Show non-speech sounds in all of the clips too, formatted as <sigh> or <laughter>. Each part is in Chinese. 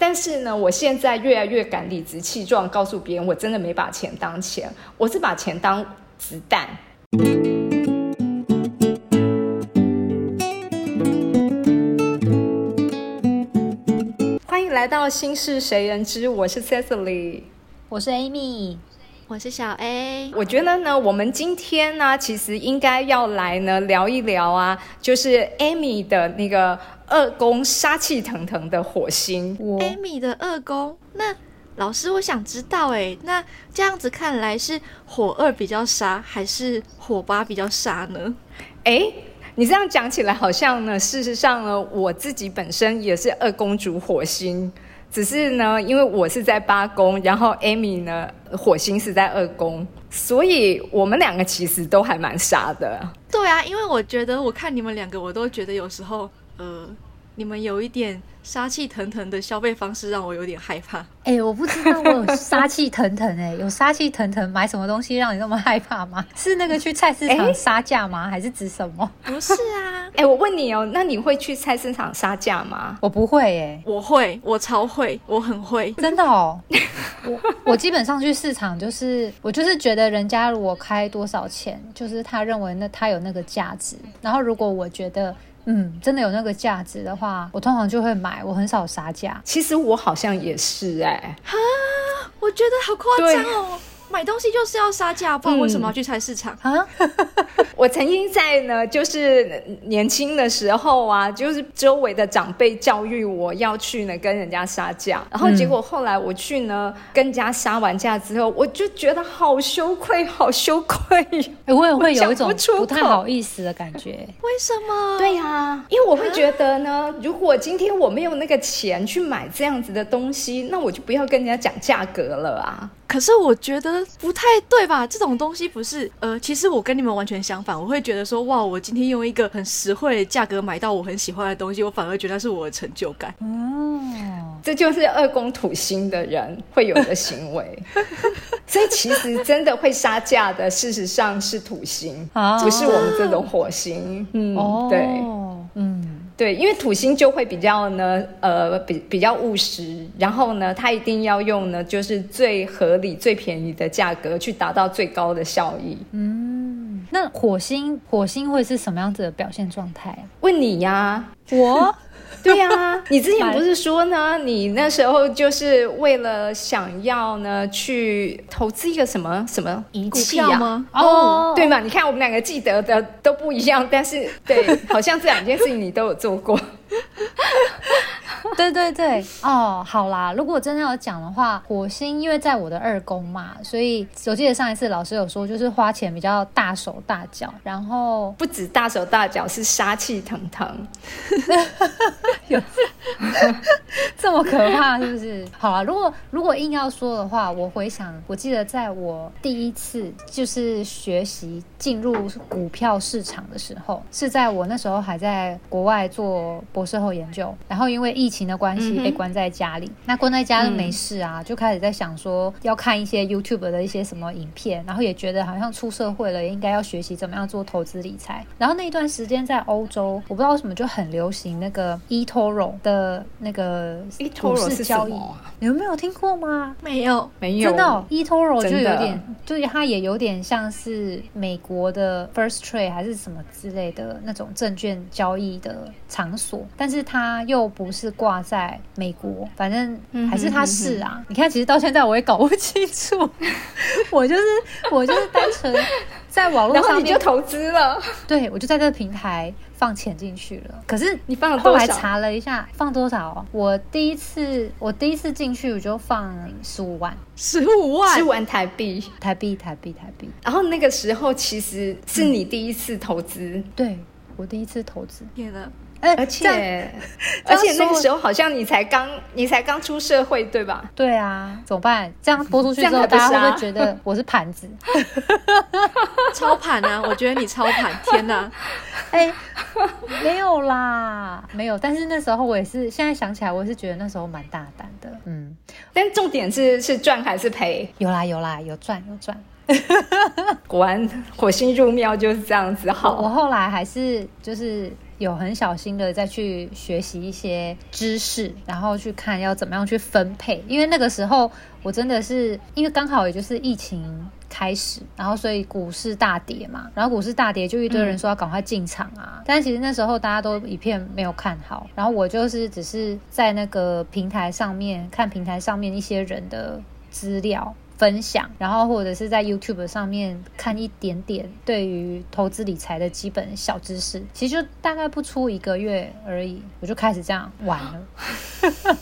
但是呢，我现在越来越敢理直气壮告诉别人，我真的没把钱当钱，我是把钱当子弹。欢迎来到《心事谁人知》，我是 Cecily，我是 Amy，我是小 A。我觉得呢，我们今天呢，其实应该要来呢聊一聊啊，就是 Amy 的那个。二宫杀气腾腾的火星，Amy 的二宫。那老师，我想知道，哎，那这样子看来是火二比较杀，还是火八比较杀呢？哎，你这样讲起来，好像呢，事实上呢，我自己本身也是二宫主火星，只是呢，因为我是在八宫，然后 Amy 呢，火星是在二宫，所以我们两个其实都还蛮傻的。对啊，因为我觉得，我看你们两个，我都觉得有时候。呃，你们有一点杀气腾腾的消费方式，让我有点害怕。<laughs> 哎，我不知道我有杀气腾腾哎，有杀气腾腾买什么东西让你那么害怕吗？<laughs> 是那个去菜市场杀价吗？还是指什么？不是啊，<laughs> 哎，我问你哦，那你会去菜市场杀价吗？我不会哎，我会，我超会，我很会，真的哦。我我基本上去市场就是我就是觉得人家如果开多少钱，就是他认为那他有那个价值，然后如果我觉得。嗯，真的有那个价值的话，我通常就会买，我很少杀价。其实我好像也是哎，哈，我觉得好夸张哦。买东西就是要杀价，不然为什么要去菜市场 <laughs> 啊？我曾经在呢，就是年轻的时候啊，就是周围的长辈教育我要去呢跟人家杀价，然后结果后来我去呢跟人家杀完价之后，我就觉得好羞愧，好羞愧。我也会有一种不太好意思的感觉。为什么？对呀，因为我会觉得呢，如果今天我没有那个钱去买这样子的东西，那我就不要跟人家讲价格了啊。可是我觉得不太对吧？这种东西不是呃，其实我跟你们完全相反，我会觉得说哇，我今天用一个很实惠的价格买到我很喜欢的东西，我反而觉得是我的成就感。哦，这就是二宫土星的人会有的行为。<laughs> 所以其实真的会杀价的，事实上是土星，不是我们这种火星。嗯，对，嗯。对，因为土星就会比较呢，呃，比比较务实，然后呢，它一定要用呢，就是最合理、最便宜的价格去达到最高的效益。嗯，那火星火星会是什么样子的表现状态？问你呀，我。<laughs> 对呀，你之前不是说呢？你那时候就是为了想要呢去投资一个什么什么仪器啊？哦，对嘛？你看我们两个记得的都不一样，但是对，好像这两件事情你都有做过。<laughs> 对对对，哦，好啦，如果真的要讲的话，火星因为在我的二宫嘛，所以我记得上一次老师有说，就是花钱比较大手大脚，然后不止大手大脚，是杀气腾腾，<laughs> 有 <laughs> 这么可怕是不是？好啊，如果如果硬要说的话，我回想，我记得在我第一次就是学习进入股票市场的时候，是在我那时候还在国外做博士后研究，然后因为疫情。的关系被关在家里，那关在家都没事啊，就开始在想说要看一些 YouTube 的一些什么影片，然后也觉得好像出社会了，也应该要学习怎么样做投资理财。然后那一段时间在欧洲，我不知道为什么就很流行那个 eToro 的那个股市交易，你们没有听过吗？没有，没有，真的 eToro 就有点，就是它也有点像是美国的 First Trade 还是什么之类的那种证券交易的场所，但是它又不是挂。在美国，反正还是它是啊。你看，其实到现在我也搞不清楚。<laughs> 我就是我就是单纯在网络上面就投资了。对，我就在这个平台放钱进去了。可是你放了后来查了一下，放多少？我第一次我第一次进去我就放十五万，十五万，十五万台币，台币，台币，台币。然后那个时候其实是你第一次投资，对我第一次投资，天哪！而且而且那个时候好像你才刚你才刚出社会对吧？对啊，怎么办？这样播出去之后，大家会不会觉得我是盘子？<laughs> 操盘啊！我觉得你操盘，<laughs> 天哪！哎，没有啦，没有。但是那时候我也是，现在想起来，我是觉得那时候蛮大胆的。嗯，但重点是是赚还是赔？有啦有啦，有赚有赚。<laughs> 果然火星入庙就是这样子。好，我后来还是就是。有很小心的再去学习一些知识，然后去看要怎么样去分配。因为那个时候我真的是因为刚好也就是疫情开始，然后所以股市大跌嘛，然后股市大跌就一堆人说要赶快进场啊。但其实那时候大家都一片没有看好，然后我就是只是在那个平台上面看平台上面一些人的资料。分享，然后或者是在 YouTube 上面看一点点对于投资理财的基本小知识，其实就大概不出一个月而已，我就开始这样玩了。<laughs>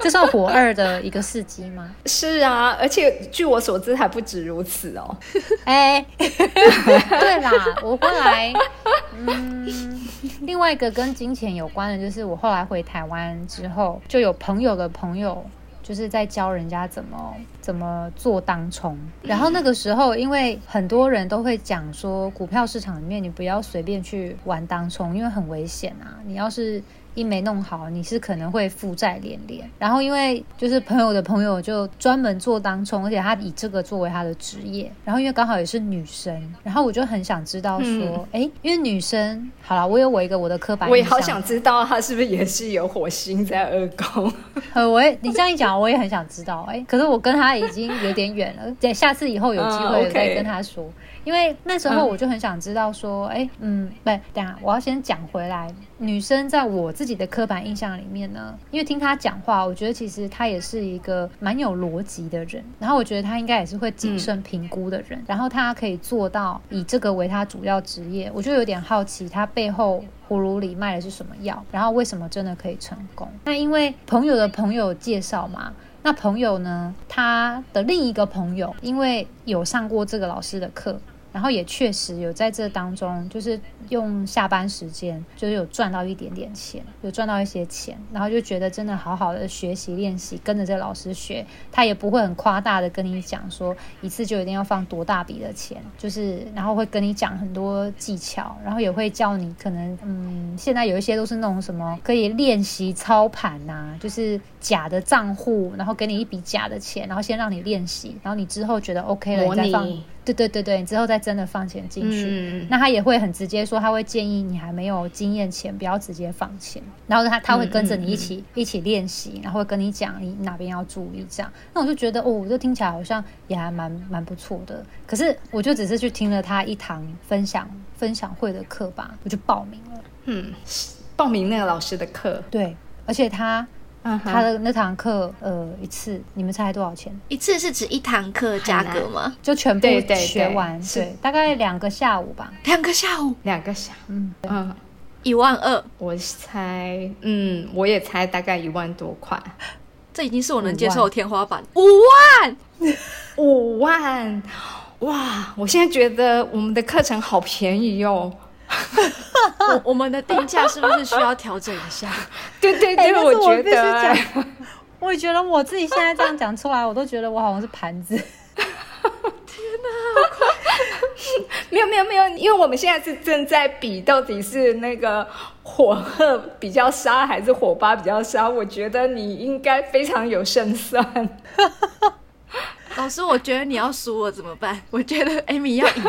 这算火二的一个事迹吗？是啊，而且据我所知还不止如此哦。<laughs> 哎，对啦，我后来，嗯，另外一个跟金钱有关的，就是我后来回台湾之后，就有朋友的朋友。就是在教人家怎么怎么做当冲，然后那个时候，因为很多人都会讲说，股票市场里面你不要随便去玩当冲，因为很危险啊，你要是。一没弄好，你是可能会负债连连。然后因为就是朋友的朋友就专门做当冲，而且他以这个作为他的职业。然后因为刚好也是女生，然后我就很想知道说，哎，因为女生好了，我有我一个我的刻板印象，我也好想知道她是不是也是有火星在二宫。呃，我也你这样一讲，我也很想知道。哎，可是我跟他已经有点远了，等下次以后有机会再跟他说。因为那时候我就很想知道说，哎，嗯，不，等下我要先讲回来。女生在我自己的刻板印象里面呢，因为听她讲话，我觉得其实她也是一个蛮有逻辑的人。然后我觉得她应该也是会谨慎评估的人。然后她可以做到以这个为她主要职业，我就有点好奇她背后葫芦里卖的是什么药，然后为什么真的可以成功？那因为朋友的朋友介绍嘛，那朋友呢，他的另一个朋友因为有上过这个老师的课。然后也确实有在这当中，就是用下班时间，就是有赚到一点点钱，有赚到一些钱，然后就觉得真的好好的学习练习，跟着这老师学，他也不会很夸大的跟你讲说一次就一定要放多大笔的钱，就是然后会跟你讲很多技巧，然后也会教你可能嗯，现在有一些都是那种什么可以练习操盘呐，就是假的账户，然后给你一笔假的钱，然后先让你练习，然后你之后觉得 OK 了，你再放。对对对对，你之后再真的放钱进去，那他也会很直接说，他会建议你还没有经验前不要直接放钱，然后他他会跟着你一起一起练习，然后会跟你讲你哪边要注意这样。那我就觉得哦，这听起来好像也还蛮蛮不错的。可是我就只是去听了他一堂分享分享会的课吧，我就报名了。嗯，报名那个老师的课。对，而且他。他的那堂课，呃，一次你们猜多少钱？一次是指一堂课价格吗？就全部学完，对，大概两个下午吧。两个下午，两个下，嗯嗯，一万二。我猜，嗯，我也猜大概一万多块。这已经是我能接受的天花板。五万，五万，哇！我现在觉得我们的课程好便宜哟。<laughs> 我我们的定价是不是需要调整一下？对 <laughs> 对对，我觉得，我也 <laughs> 觉得我自己现在这样讲出来，我都觉得我好像是盘子。天哪！没有没有没有，因为我们现在是正在比，到底是那个火鹤比较杀还是火巴比较杀？我觉得你应该非常有胜算。老师，我觉得你要输了怎么办？我觉得艾米要赢，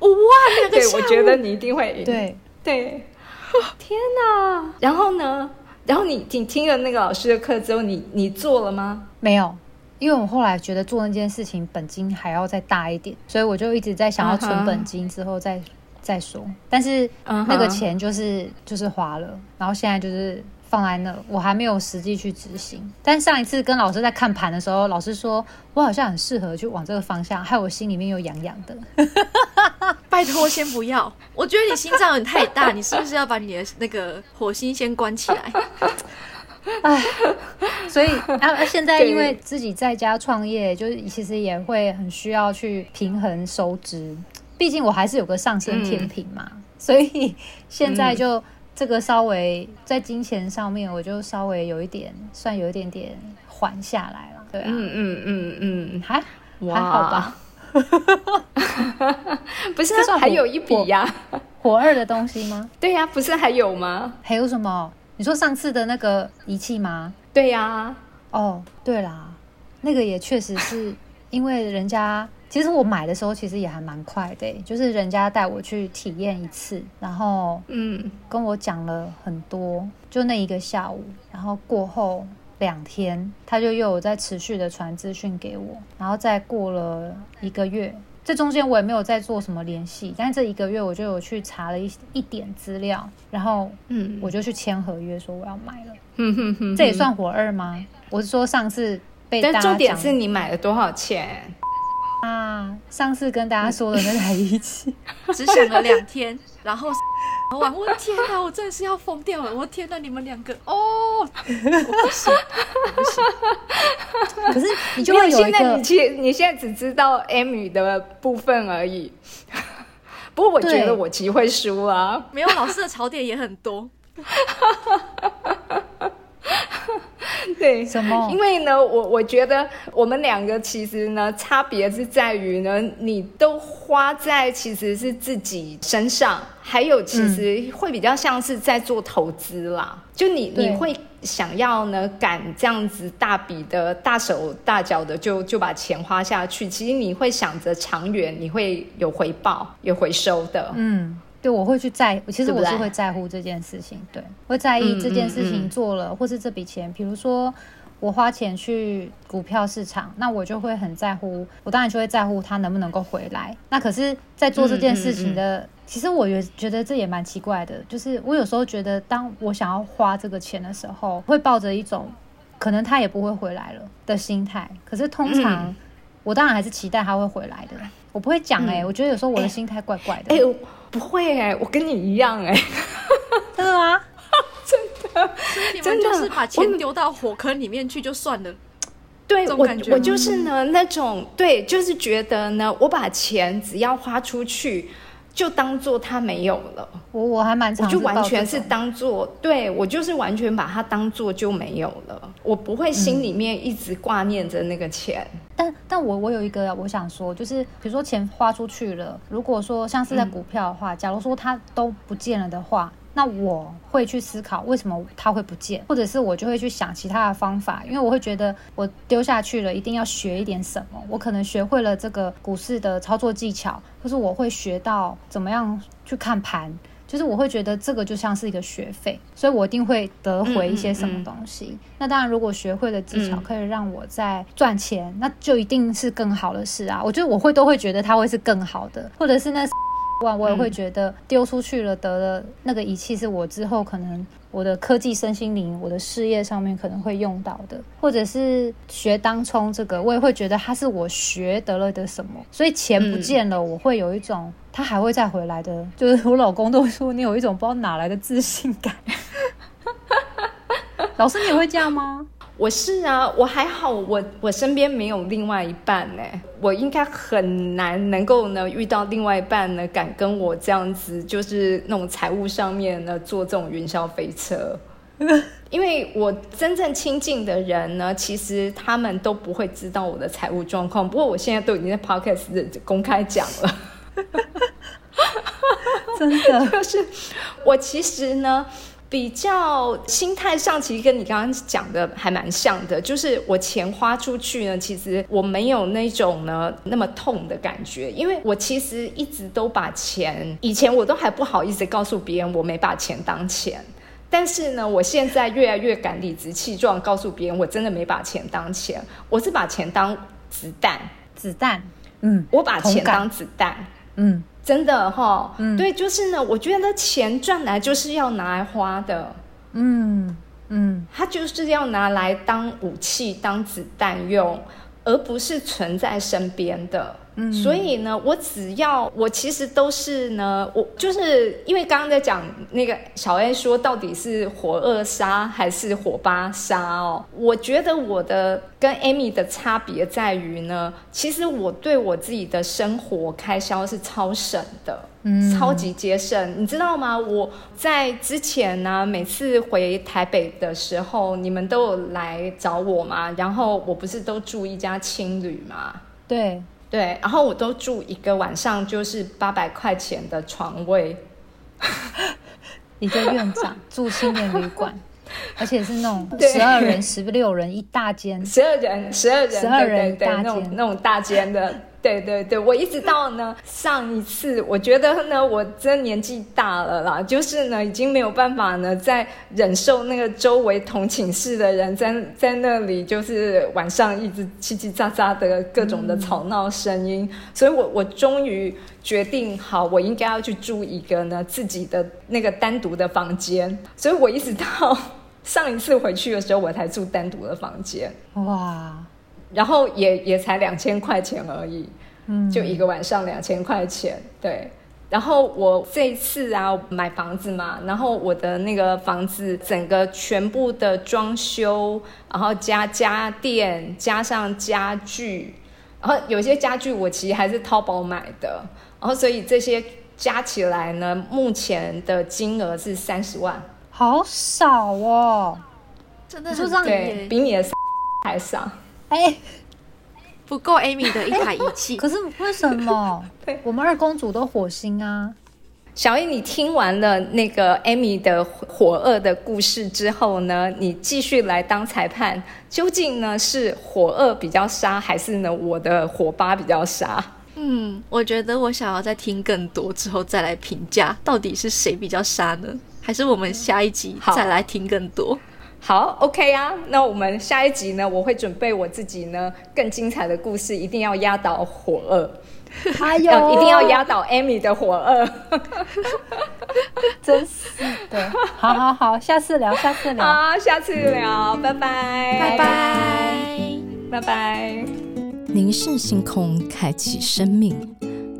五万两个对，我觉得你一定会赢。对对，<laughs> 天哪！然后呢？然后你你听了那个老师的课之后，你你做了吗？没有，因为我后来觉得做那件事情本金还要再大一点，所以我就一直在想要存本金之后再再说。但是那个钱就是就是花了，然后现在就是。放在那，我还没有实际去执行。但上一次跟老师在看盘的时候，老师说我好像很适合去往这个方向，害我心里面又痒痒的。<laughs> 拜托，先不要。我觉得你心脏有点太大，你是不是要把你的那个火星先关起来？哎，所以啊，现在因为自己在家创业，就是其实也会很需要去平衡收支。毕竟我还是有个上升天平嘛，所以现在就。这个稍微在金钱上面，我就稍微有一点，算有一点点缓下来了。对啊，嗯嗯嗯嗯，还还好吧。<laughs> <laughs> 不是，还有一笔呀，火二的东西吗？<laughs> 对呀，不是还有吗？还有什么？你说上次的那个仪器吗？对呀。哦，对啦，那个也确实是因为人家其实我买的时候其实也还蛮快的，就是人家带我去体验一次，然后嗯，跟我讲了很多，就那一个下午，然后过后两天，他就又有在持续的传资讯给我，然后再过了一个月，这中间我也没有再做什么联系，但是这一个月我就有去查了一一点资料，然后嗯，我就去签合约说我要买了，嗯哼哼，这也算火二吗？我是说上次被，但重点是你买了多少钱？啊！上次跟大家说的那台仪器，<laughs> 只想了两天，然后 <laughs> 哇！我天哪，我真的是要疯掉了！我天哪，你们两个哦，我不行，不行。可是你就会有一个，你其你现在只知道 M 的部分而已。<laughs> 不过我觉得我其实会输啊，没有老师的槽点也很多。<laughs> 对，什么？因为呢，我我觉得我们两个其实呢，差别是在于呢，你都花在其实是自己身上，还有其实会比较像是在做投资啦。就你你会想要呢，敢这样子大笔的大手大脚的就就把钱花下去，其实你会想着长远，你会有回报有回收的。嗯。对，我会去在，其实我是会在乎这件事情，对，会在意这件事情做了，或是这笔钱，比如说我花钱去股票市场，那我就会很在乎，我当然就会在乎它能不能够回来。那可是，在做这件事情的，其实我也觉得这也蛮奇怪的，就是我有时候觉得，当我想要花这个钱的时候，会抱着一种可能它也不会回来了的心态。可是通常，我当然还是期待它会回来的。我不会讲哎，我觉得有时候我的心态怪怪的。哎，不会哎，我跟你一样哎，<laughs> 真的吗？<laughs> 真的，真的就是把钱丢到火坑里面去就算了。对我，我就是呢那种对，就是觉得呢，我把钱只要花出去。就当做它没有了，我我还蛮，我就完全是当做，对我就是完全把它当做就没有了，我不会心里面一直挂念着那个钱。但但我我有一个我想说，就是比如说钱花出去了，如果说像是在股票的话，假如说它都不见了的话。那我会去思考为什么它会不见，或者是我就会去想其他的方法，因为我会觉得我丢下去了，一定要学一点什么。我可能学会了这个股市的操作技巧，或是我会学到怎么样去看盘，就是我会觉得这个就像是一个学费，所以我一定会得回一些什么东西。那当然，如果学会了技巧可以让我在赚钱，那就一定是更好的事啊。我觉得我会都会觉得它会是更好的，或者是那。哇，我也会觉得丢出去了得了那个仪器是我之后可能我的科技身心灵我的事业上面可能会用到的，或者是学当冲这个，我也会觉得它是我学得了的什么，所以钱不见了，我会有一种它还会再回来的，就是我老公都说你有一种不知道哪来的自信感。<laughs> 老师，你也会这样吗？我是啊，我还好，我我身边没有另外一半呢，我应该很难能够呢遇到另外一半呢敢跟我这样子，就是那种财务上面呢做这种云霄飞车，<laughs> 因为我真正亲近的人呢，其实他们都不会知道我的财务状况，不过我现在都已经在 podcast 公开讲了，<laughs> 真的。<laughs> 就是我其实呢。比较心态上，其实跟你刚刚讲的还蛮像的，就是我钱花出去呢，其实我没有那种呢那么痛的感觉，因为我其实一直都把钱，以前我都还不好意思告诉别人我没把钱当钱，<laughs> 但是呢，我现在越来越敢理直气壮告诉别人，我真的没把钱当钱，我是把钱当子弹，子弹，嗯，我把钱当子弹，嗯。真的哈，对，就是呢。我觉得钱赚来就是要拿来花的，嗯嗯，它就是要拿来当武器、当子弹用，而不是存在身边的。所以呢，我只要我其实都是呢，我就是因为刚刚在讲那个小 A 说到底是火二杀还是火八杀哦，我觉得我的跟 Amy 的差别在于呢，其实我对我自己的生活开销是超省的，嗯，超级节省，你知道吗？我在之前呢，每次回台北的时候，你们都有来找我嘛，然后我不是都住一家青旅嘛，对。对，然后我都住一个晚上，就是八百块钱的床位。一个院长住青年旅馆，<laughs> 而且是那种十二人、十六人一大间，十二人、十二人、十二人大间，那种大间的。对对对，我一直到呢上一次，我觉得呢，我真年纪大了啦，就是呢，已经没有办法呢，再忍受那个周围同寝室的人在在那里，就是晚上一直叽叽喳喳的各种的吵闹声音，所以我我终于决定好，我应该要去住一个呢自己的那个单独的房间，所以我一直到上一次回去的时候，我才住单独的房间。哇。然后也也才两千块钱而已，嗯，就一个晚上两千块钱，对。然后我这次啊买房子嘛，然后我的那个房子整个全部的装修，然后加家电，加上家具，然后有些家具我其实还是淘宝买的，然后所以这些加起来呢，目前的金额是三十万，好少哦，真的是这样，对比你的 <laughs> 还少。哎，不够 Amy 的一台仪器。<laughs> 可是为什么？<laughs> 我们二公主都火星啊！小易，你听完了那个 Amy 的火二的故事之后呢？你继续来当裁判，究竟呢是火二比较杀，还是呢我的火八比较杀？嗯，我觉得我想要再听更多之后再来评价，到底是谁比较杀呢？还是我们下一集再来听更多？好，OK 啊，那我们下一集呢，我会准备我自己呢更精彩的故事，一定要压倒火二，<laughs> 还有一定要压倒 Amy 的火二，<laughs> 真是的。好好好，下次聊，下次聊，好，下次聊，拜拜，拜拜，拜拜。凝视星空，开启生命，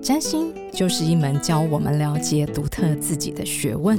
占星就是一门教我们了解独特自己的学问。